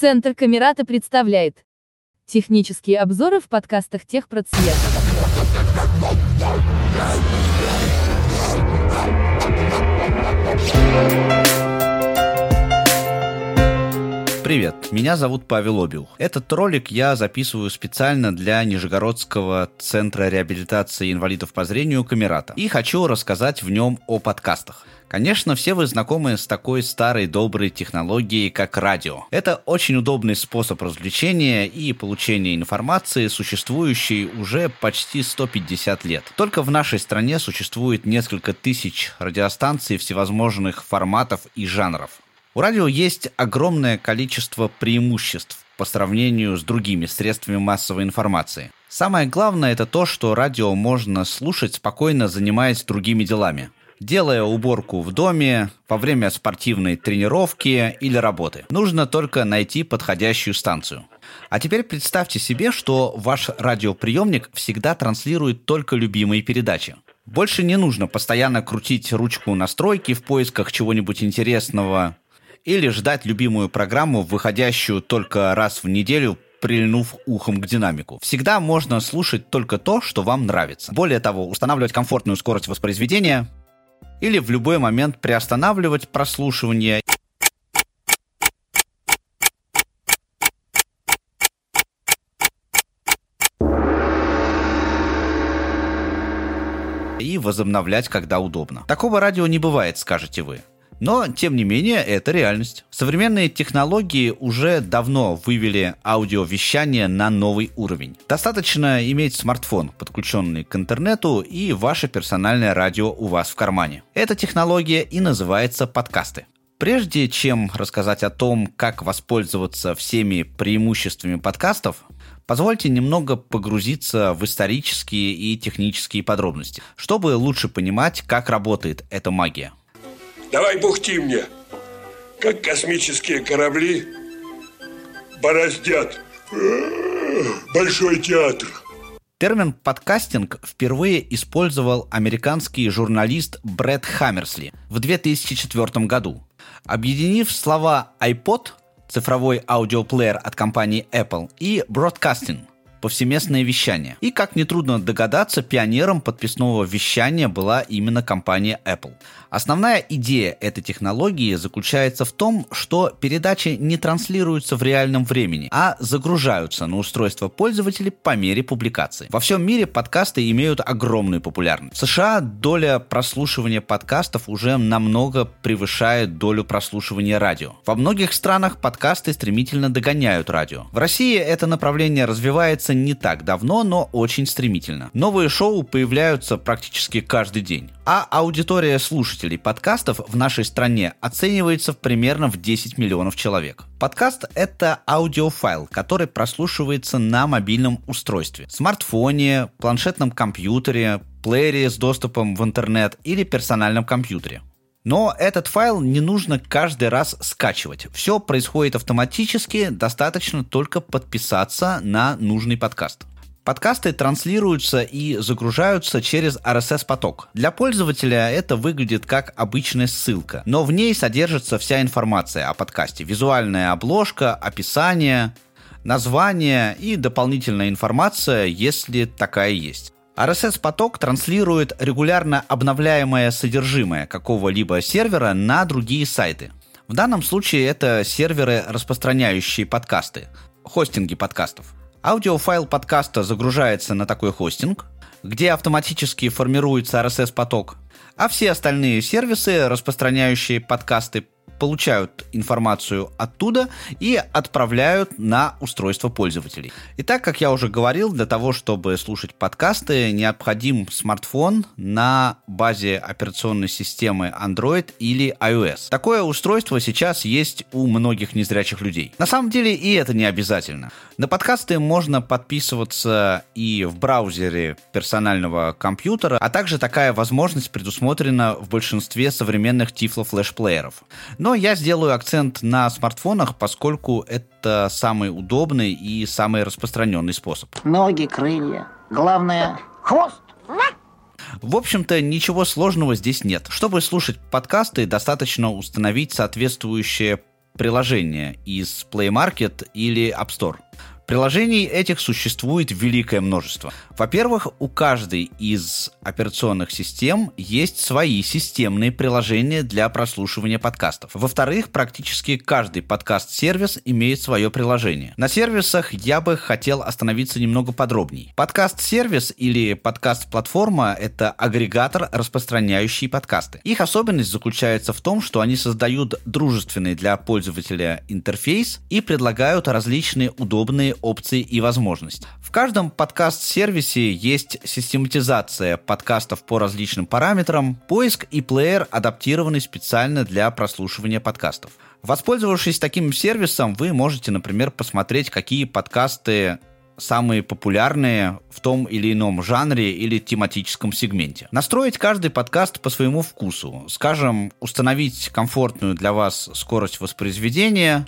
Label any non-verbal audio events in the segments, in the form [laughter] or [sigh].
Центр Камерата представляет технические обзоры в подкастах Техпроцвет. Привет, меня зовут Павел Обил. Этот ролик я записываю специально для Нижегородского центра реабилитации инвалидов по зрению Камерата. И хочу рассказать в нем о подкастах. Конечно, все вы знакомы с такой старой доброй технологией, как радио. Это очень удобный способ развлечения и получения информации, существующий уже почти 150 лет. Только в нашей стране существует несколько тысяч радиостанций всевозможных форматов и жанров. У радио есть огромное количество преимуществ по сравнению с другими средствами массовой информации. Самое главное это то, что радио можно слушать спокойно занимаясь другими делами делая уборку в доме, во время спортивной тренировки или работы. Нужно только найти подходящую станцию. А теперь представьте себе, что ваш радиоприемник всегда транслирует только любимые передачи. Больше не нужно постоянно крутить ручку настройки в поисках чего-нибудь интересного или ждать любимую программу, выходящую только раз в неделю, прильнув ухом к динамику. Всегда можно слушать только то, что вам нравится. Более того, устанавливать комфортную скорость воспроизведения или в любой момент приостанавливать прослушивание и возобновлять, когда удобно. Такого радио не бывает, скажете вы. Но, тем не менее, это реальность. Современные технологии уже давно вывели аудиовещание на новый уровень. Достаточно иметь смартфон, подключенный к интернету, и ваше персональное радио у вас в кармане. Эта технология и называется подкасты. Прежде чем рассказать о том, как воспользоваться всеми преимуществами подкастов, Позвольте немного погрузиться в исторические и технические подробности, чтобы лучше понимать, как работает эта магия. Давай бухти мне, как космические корабли бороздят Большой театр. Термин «подкастинг» впервые использовал американский журналист Брэд Хаммерсли в 2004 году. Объединив слова iPod, цифровой аудиоплеер от компании Apple, и «broadcasting», повсеместное вещание. И, как нетрудно догадаться, пионером подписного вещания была именно компания Apple. Основная идея этой технологии заключается в том, что передачи не транслируются в реальном времени, а загружаются на устройство пользователей по мере публикации. Во всем мире подкасты имеют огромную популярность. В США доля прослушивания подкастов уже намного превышает долю прослушивания радио. Во многих странах подкасты стремительно догоняют радио. В России это направление развивается не так давно, но очень стремительно. Новые шоу появляются практически каждый день а аудитория слушателей подкастов в нашей стране оценивается примерно в 10 миллионов человек. Подкаст — это аудиофайл, который прослушивается на мобильном устройстве, смартфоне, планшетном компьютере, плеере с доступом в интернет или персональном компьютере. Но этот файл не нужно каждый раз скачивать. Все происходит автоматически, достаточно только подписаться на нужный подкаст. Подкасты транслируются и загружаются через RSS-поток. Для пользователя это выглядит как обычная ссылка, но в ней содержится вся информация о подкасте. Визуальная обложка, описание, название и дополнительная информация, если такая есть. RSS-поток транслирует регулярно обновляемое содержимое какого-либо сервера на другие сайты. В данном случае это серверы, распространяющие подкасты, хостинги подкастов. Аудиофайл подкаста загружается на такой хостинг, где автоматически формируется RSS-поток, а все остальные сервисы, распространяющие подкасты, получают информацию оттуда и отправляют на устройство пользователей. Итак, как я уже говорил, для того, чтобы слушать подкасты, необходим смартфон на базе операционной системы Android или iOS. Такое устройство сейчас есть у многих незрячих людей. На самом деле и это не обязательно. На подкасты можно подписываться и в браузере персонального компьютера, а также такая возможность предусмотрена в большинстве современных Tiflo флешплееров. Но я сделаю акцент на смартфонах, поскольку это самый удобный и самый распространенный способ. Ноги, крылья. Главное, хвост. В общем-то, ничего сложного здесь нет. Чтобы слушать подкасты, достаточно установить соответствующее приложения из Play Market или App Store. Приложений этих существует великое множество. Во-первых, у каждой из операционных систем есть свои системные приложения для прослушивания подкастов. Во-вторых, практически каждый подкаст-сервис имеет свое приложение. На сервисах я бы хотел остановиться немного подробнее. Подкаст-сервис или подкаст-платформа – это агрегатор, распространяющий подкасты. Их особенность заключается в том, что они создают дружественный для пользователя интерфейс и предлагают различные удобные опции и возможности. В каждом подкаст-сервисе есть систематизация подкастов по различным параметрам, поиск и плеер, адаптированный специально для прослушивания подкастов. Воспользовавшись таким сервисом, вы можете, например, посмотреть, какие подкасты самые популярные в том или ином жанре или тематическом сегменте. Настроить каждый подкаст по своему вкусу. Скажем, установить комфортную для вас скорость воспроизведения,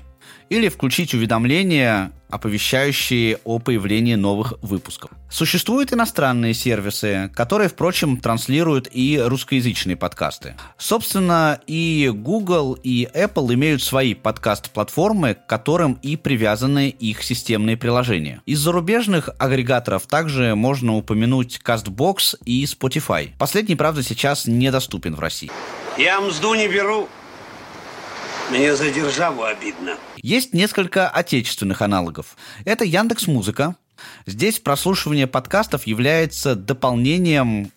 или включить уведомления, оповещающие о появлении новых выпусков. Существуют иностранные сервисы, которые, впрочем, транслируют и русскоязычные подкасты. Собственно, и Google, и Apple имеют свои подкаст-платформы, к которым и привязаны их системные приложения. Из зарубежных агрегаторов также можно упомянуть CastBox и Spotify. Последний, правда, сейчас недоступен в России. Я мзду не беру. Мне за державу обидно. Есть несколько отечественных аналогов. Это Яндекс Музыка. Здесь прослушивание подкастов является дополнением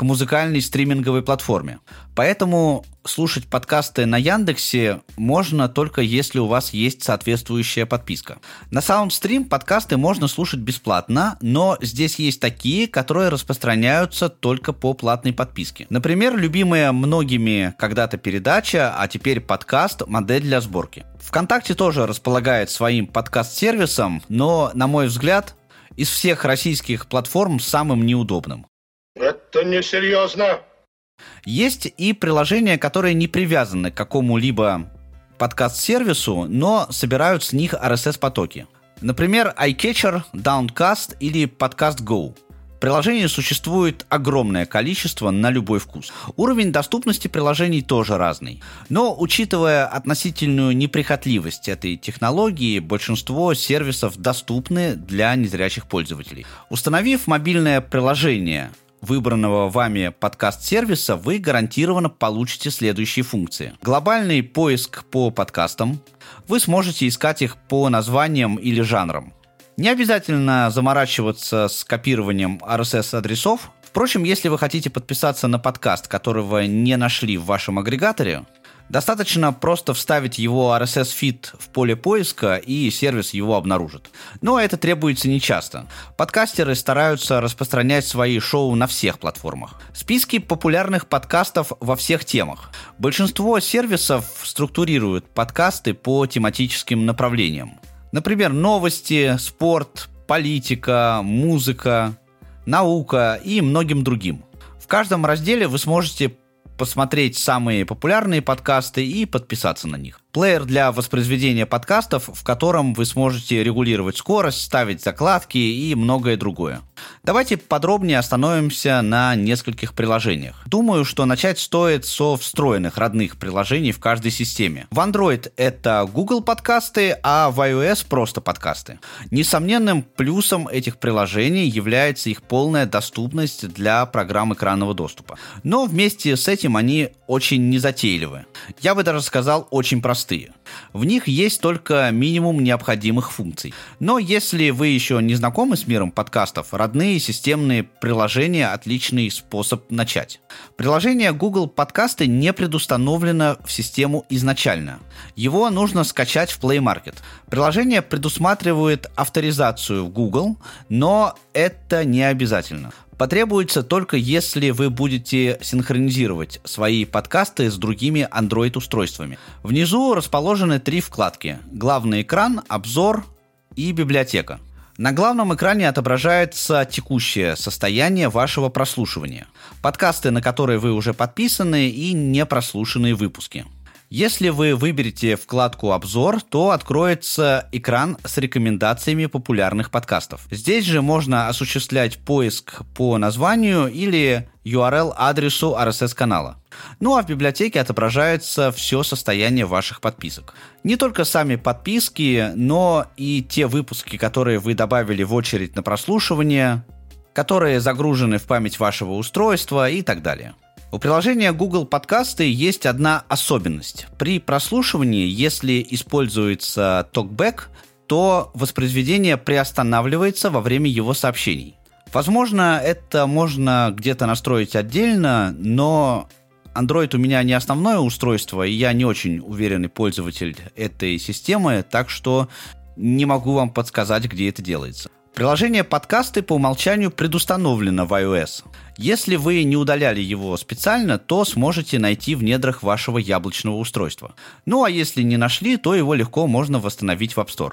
к музыкальной стриминговой платформе. Поэтому слушать подкасты на Яндексе можно только если у вас есть соответствующая подписка. На SoundStream подкасты можно слушать бесплатно, но здесь есть такие, которые распространяются только по платной подписке. Например, любимая многими когда-то передача, а теперь подкаст «Модель для сборки». ВКонтакте тоже располагает своим подкаст-сервисом, но, на мой взгляд, из всех российских платформ самым неудобным. Это несерьезно. Есть и приложения, которые не привязаны к какому-либо подкаст-сервису, но собирают с них RSS-потоки. Например, iCatcher, Downcast или Podcast Go – Приложений существует огромное количество на любой вкус. Уровень доступности приложений тоже разный. Но, учитывая относительную неприхотливость этой технологии, большинство сервисов доступны для незрячих пользователей. Установив мобильное приложение выбранного вами подкаст-сервиса, вы гарантированно получите следующие функции. Глобальный поиск по подкастам. Вы сможете искать их по названиям или жанрам. Не обязательно заморачиваться с копированием RSS-адресов. Впрочем, если вы хотите подписаться на подкаст, которого не нашли в вашем агрегаторе, Достаточно просто вставить его RSS-фид в поле поиска, и сервис его обнаружит. Но это требуется нечасто. Подкастеры стараются распространять свои шоу на всех платформах. Списки популярных подкастов во всех темах. Большинство сервисов структурируют подкасты по тематическим направлениям. Например, новости, спорт, политика, музыка, наука и многим другим. В каждом разделе вы сможете посмотреть самые популярные подкасты и подписаться на них. Плеер для воспроизведения подкастов, в котором вы сможете регулировать скорость, ставить закладки и многое другое. Давайте подробнее остановимся на нескольких приложениях. Думаю, что начать стоит со встроенных родных приложений в каждой системе. В Android это Google подкасты, а в iOS просто подкасты. Несомненным плюсом этих приложений является их полная доступность для программ экранного доступа. Но вместе с этим они очень незатейливы. Я бы даже сказал, очень простые простые. В них есть только минимум необходимых функций. Но если вы еще не знакомы с миром подкастов, родные системные приложения – отличный способ начать. Приложение Google Подкасты не предустановлено в систему изначально. Его нужно скачать в Play Market. Приложение предусматривает авторизацию в Google, но это не обязательно потребуется только если вы будете синхронизировать свои подкасты с другими Android-устройствами. Внизу расположены три вкладки. Главный экран, обзор и библиотека. На главном экране отображается текущее состояние вашего прослушивания. Подкасты, на которые вы уже подписаны и непрослушанные выпуски. Если вы выберете вкладку «Обзор», то откроется экран с рекомендациями популярных подкастов. Здесь же можно осуществлять поиск по названию или URL-адресу RSS-канала. Ну а в библиотеке отображается все состояние ваших подписок. Не только сами подписки, но и те выпуски, которые вы добавили в очередь на прослушивание, которые загружены в память вашего устройства и так далее. У приложения Google Подкасты есть одна особенность. При прослушивании, если используется TalkBack, то воспроизведение приостанавливается во время его сообщений. Возможно, это можно где-то настроить отдельно, но Android у меня не основное устройство, и я не очень уверенный пользователь этой системы, так что не могу вам подсказать, где это делается. Приложение подкасты по умолчанию предустановлено в iOS. Если вы не удаляли его специально, то сможете найти в недрах вашего яблочного устройства. Ну а если не нашли, то его легко можно восстановить в App Store.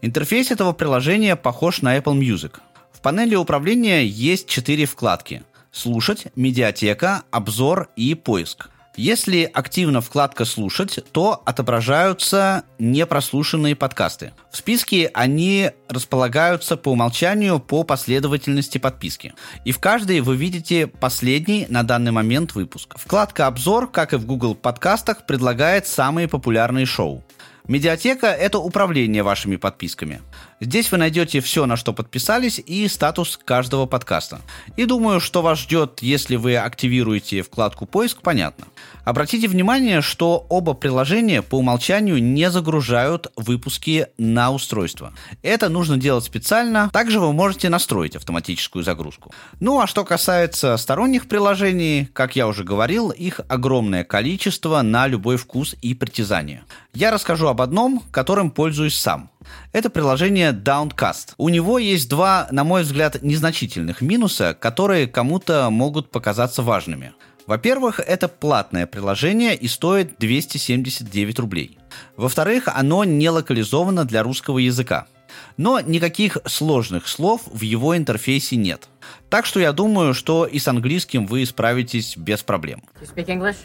Интерфейс этого приложения похож на Apple Music. В панели управления есть четыре вкладки – «Слушать», «Медиатека», «Обзор» и «Поиск». Если активна вкладка «Слушать», то отображаются непрослушанные подкасты. В списке они располагаются по умолчанию по последовательности подписки. И в каждой вы видите последний на данный момент выпуск. Вкладка «Обзор», как и в Google подкастах, предлагает самые популярные шоу. Медиатека – это управление вашими подписками. Здесь вы найдете все, на что подписались, и статус каждого подкаста. И думаю, что вас ждет, если вы активируете вкладку «Поиск», понятно. Обратите внимание, что оба приложения по умолчанию не загружают выпуски на устройство. Это нужно делать специально. Также вы можете настроить автоматическую загрузку. Ну а что касается сторонних приложений, как я уже говорил, их огромное количество на любой вкус и притязание. Я расскажу об одном, которым пользуюсь сам. Это приложение Downcast. У него есть два, на мой взгляд, незначительных минуса, которые кому-то могут показаться важными. Во-первых, это платное приложение и стоит 279 рублей. Во-вторых, оно не локализовано для русского языка. Но никаких сложных слов в его интерфейсе нет. Так что я думаю, что и с английским вы справитесь без проблем.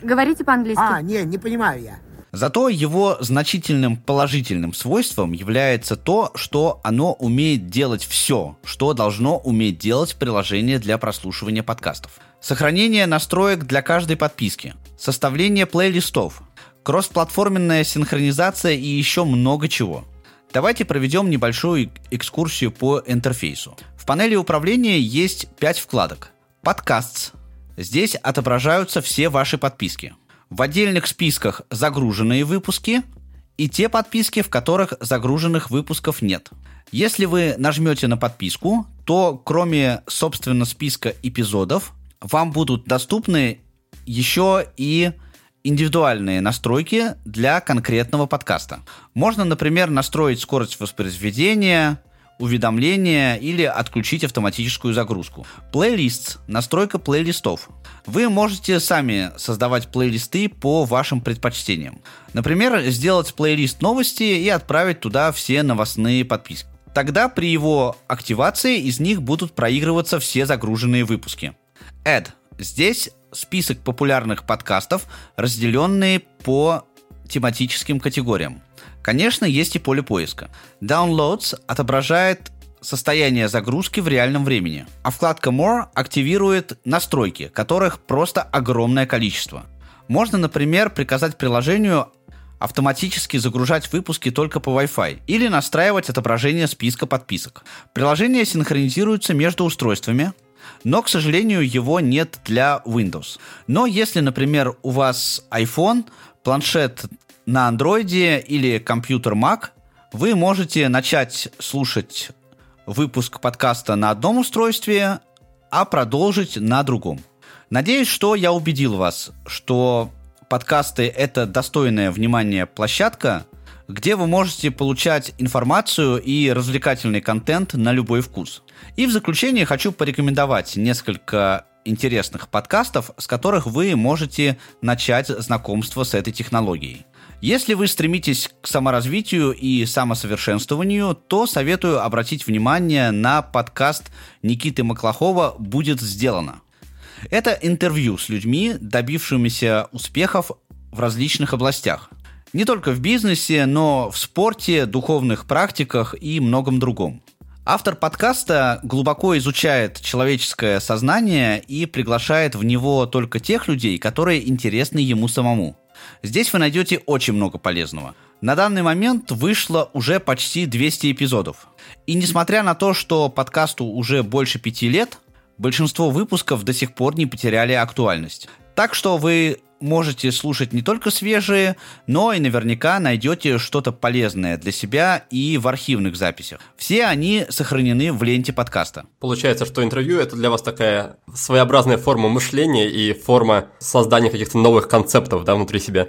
Говорите по-английски. А, не, не понимаю я. Зато его значительным положительным свойством является то, что оно умеет делать все, что должно уметь делать приложение для прослушивания подкастов. Сохранение настроек для каждой подписки, составление плейлистов, кроссплатформенная синхронизация и еще много чего. Давайте проведем небольшую экскурсию по интерфейсу. В панели управления есть 5 вкладок. Подкаст. Здесь отображаются все ваши подписки – в отдельных списках загруженные выпуски и те подписки, в которых загруженных выпусков нет. Если вы нажмете на подписку, то кроме, собственно, списка эпизодов, вам будут доступны еще и индивидуальные настройки для конкретного подкаста. Можно, например, настроить скорость воспроизведения, уведомления или отключить автоматическую загрузку. Плейлист, настройка плейлистов. Вы можете сами создавать плейлисты по вашим предпочтениям. Например, сделать плейлист новости и отправить туда все новостные подписки. Тогда при его активации из них будут проигрываться все загруженные выпуски. Add. Здесь список популярных подкастов, разделенные по тематическим категориям. Конечно, есть и поле поиска. Downloads отображает состояние загрузки в реальном времени, а вкладка More активирует настройки, которых просто огромное количество. Можно, например, приказать приложению автоматически загружать выпуски только по Wi-Fi или настраивать отображение списка подписок. Приложение синхронизируется между устройствами, но, к сожалению, его нет для Windows. Но если, например, у вас iPhone, планшет на андроиде или компьютер Mac вы можете начать слушать выпуск подкаста на одном устройстве, а продолжить на другом. Надеюсь, что я убедил вас, что подкасты – это достойная внимания площадка, где вы можете получать информацию и развлекательный контент на любой вкус. И в заключение хочу порекомендовать несколько интересных подкастов, с которых вы можете начать знакомство с этой технологией. Если вы стремитесь к саморазвитию и самосовершенствованию, то советую обратить внимание на подкаст Никиты Маклахова «Будет сделано». Это интервью с людьми, добившимися успехов в различных областях. Не только в бизнесе, но в спорте, духовных практиках и многом другом. Автор подкаста глубоко изучает человеческое сознание и приглашает в него только тех людей, которые интересны ему самому. Здесь вы найдете очень много полезного. На данный момент вышло уже почти 200 эпизодов. И несмотря на то, что подкасту уже больше пяти лет, большинство выпусков до сих пор не потеряли актуальность. Так что вы можете слушать не только свежие, но и наверняка найдете что-то полезное для себя и в архивных записях. Все они сохранены в ленте подкаста. Получается, что интервью это для вас такая своеобразная форма мышления и форма создания каких-то новых концептов да, внутри себя.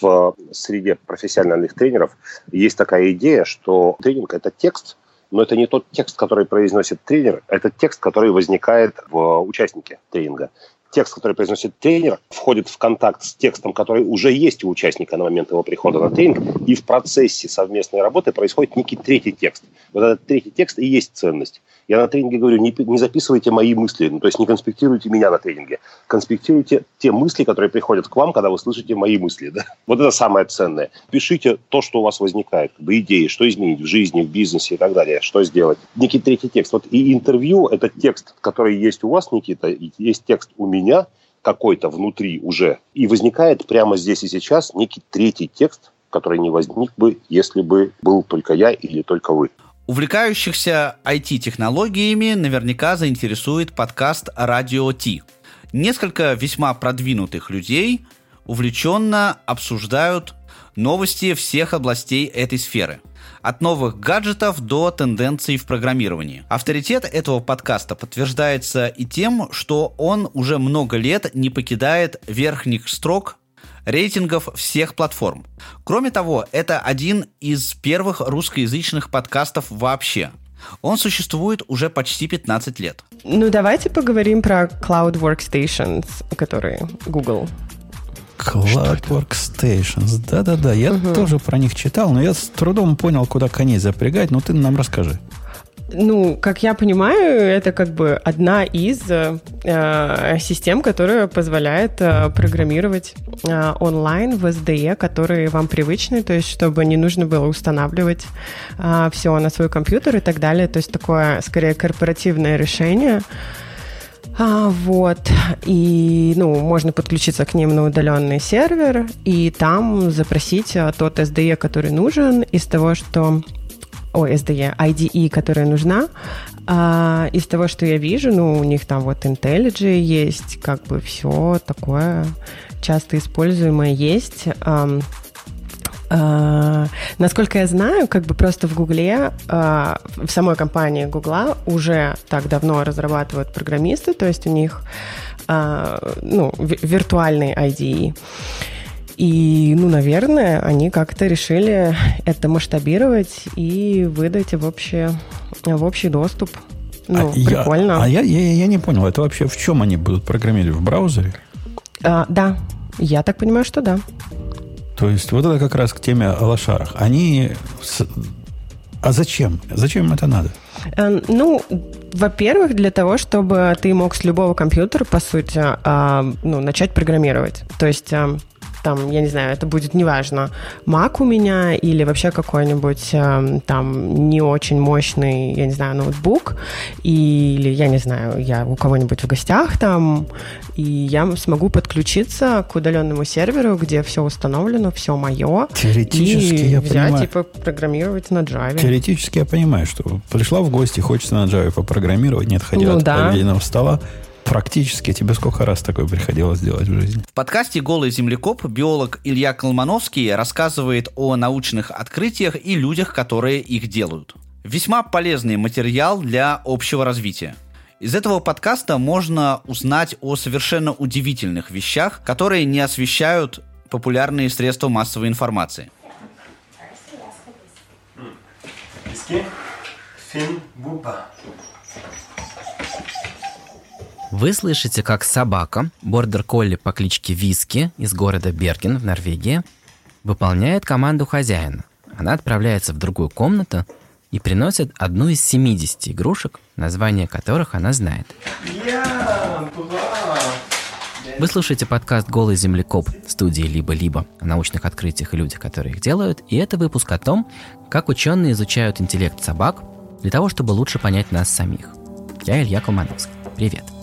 В среде профессиональных тренеров есть такая идея, что тренинг – это текст, но это не тот текст, который произносит тренер, это текст, который возникает в участнике тренинга текст, который произносит тренер, входит в контакт с текстом, который уже есть у участника на момент его прихода на тренинг, и в процессе совместной работы происходит некий третий текст. Вот этот третий текст и есть ценность. Я на тренинге говорю, не, не записывайте мои мысли, ну, то есть не конспектируйте меня на тренинге, конспектируйте те мысли, которые приходят к вам, когда вы слышите мои мысли. Да? [laughs] Вот это самое ценное. Пишите то, что у вас возникает, как бы идеи, что изменить в жизни, в бизнесе и так далее, что сделать. Некий третий текст. Вот и интервью – это текст, который есть у вас, Никита, и есть текст у меня, какой-то внутри уже. И возникает прямо здесь и сейчас некий третий текст, который не возник бы, если бы был только я или только вы. Увлекающихся IT-технологиями наверняка заинтересует подкаст «Радио Ти». Несколько весьма продвинутых людей увлеченно обсуждают новости всех областей этой сферы. От новых гаджетов до тенденций в программировании. Авторитет этого подкаста подтверждается и тем, что он уже много лет не покидает верхних строк рейтингов всех платформ. Кроме того, это один из первых русскоязычных подкастов вообще. Он существует уже почти 15 лет. Ну, давайте поговорим про Cloud Workstations, которые Google Cloud Workstations. Да-да-да, я угу. тоже про них читал, но я с трудом понял, куда коней запрягать. Ну, ты нам расскажи. Ну, как я понимаю, это как бы одна из э, систем, которая позволяет э, программировать э, онлайн в SDE, которые вам привычны, то есть чтобы не нужно было устанавливать э, все на свой компьютер и так далее. То есть такое, скорее, корпоративное решение. А, вот. И, ну, можно подключиться к ним на удаленный сервер и там запросить а, тот SDE, который нужен из того, что о, SDE, IDE, которая нужна. А, из того, что я вижу, ну, у них там вот IntelliJ есть, как бы все такое часто используемое есть. А, насколько я знаю, как бы просто в Гугле, а, в самой компании Гугла уже так давно разрабатывают программисты, то есть у них а, ну, виртуальный IDE. И, ну, наверное, они как-то решили это масштабировать и выдать в, общее, в общий доступ. Ну, а прикольно. Я, а я, я, я не понял, это вообще в чем они будут программировать? В браузере? А, да, я так понимаю, что да. То есть вот это как раз к теме о лошарах. Они... А зачем? Зачем им это надо? Эм, ну, во-первых, для того, чтобы ты мог с любого компьютера, по сути, а, ну, начать программировать. То есть эм, там, я не знаю, это будет неважно, Mac у меня или вообще какой-нибудь э, там не очень мощный, я не знаю, ноутбук, или, я не знаю, я у кого-нибудь в гостях там, и я смогу подключиться к удаленному серверу, где все установлено, все мое. Теоретически и я взять понимаю. и попрограммировать на Java. Теоретически я понимаю, что пришла в гости, хочется на Java попрограммировать, не отходя ну, от да. стола, Практически. Тебе сколько раз такое приходилось делать в жизни? В подкасте «Голый землекоп» биолог Илья Колмановский рассказывает о научных открытиях и людях, которые их делают. Весьма полезный материал для общего развития. Из этого подкаста можно узнать о совершенно удивительных вещах, которые не освещают популярные средства массовой информации. Фин Бупа. Вы слышите, как собака, бордер-колли по кличке Виски из города Берген в Норвегии, выполняет команду хозяина. Она отправляется в другую комнату и приносит одну из 70 игрушек, название которых она знает. Вы слушаете подкаст «Голый землекоп» студии «Либо-либо» о научных открытиях и людях, которые их делают, и это выпуск о том, как ученые изучают интеллект собак для того, чтобы лучше понять нас самих. Я Илья Колмановский. Привет.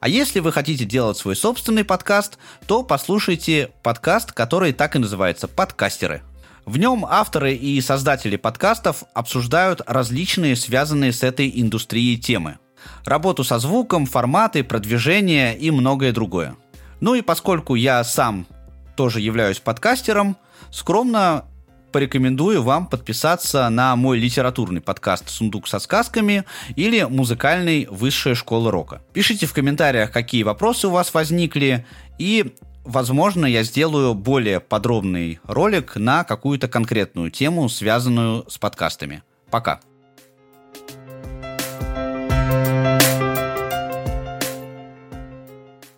А если вы хотите делать свой собственный подкаст, то послушайте подкаст, который так и называется «Подкастеры». В нем авторы и создатели подкастов обсуждают различные связанные с этой индустрией темы – работу со звуком, форматы, продвижение и многое другое. Ну и поскольку я сам тоже являюсь подкастером, скромно порекомендую вам подписаться на мой литературный подкаст «Сундук со сказками» или музыкальный «Высшая школа рока». Пишите в комментариях, какие вопросы у вас возникли, и, возможно, я сделаю более подробный ролик на какую-то конкретную тему, связанную с подкастами. Пока!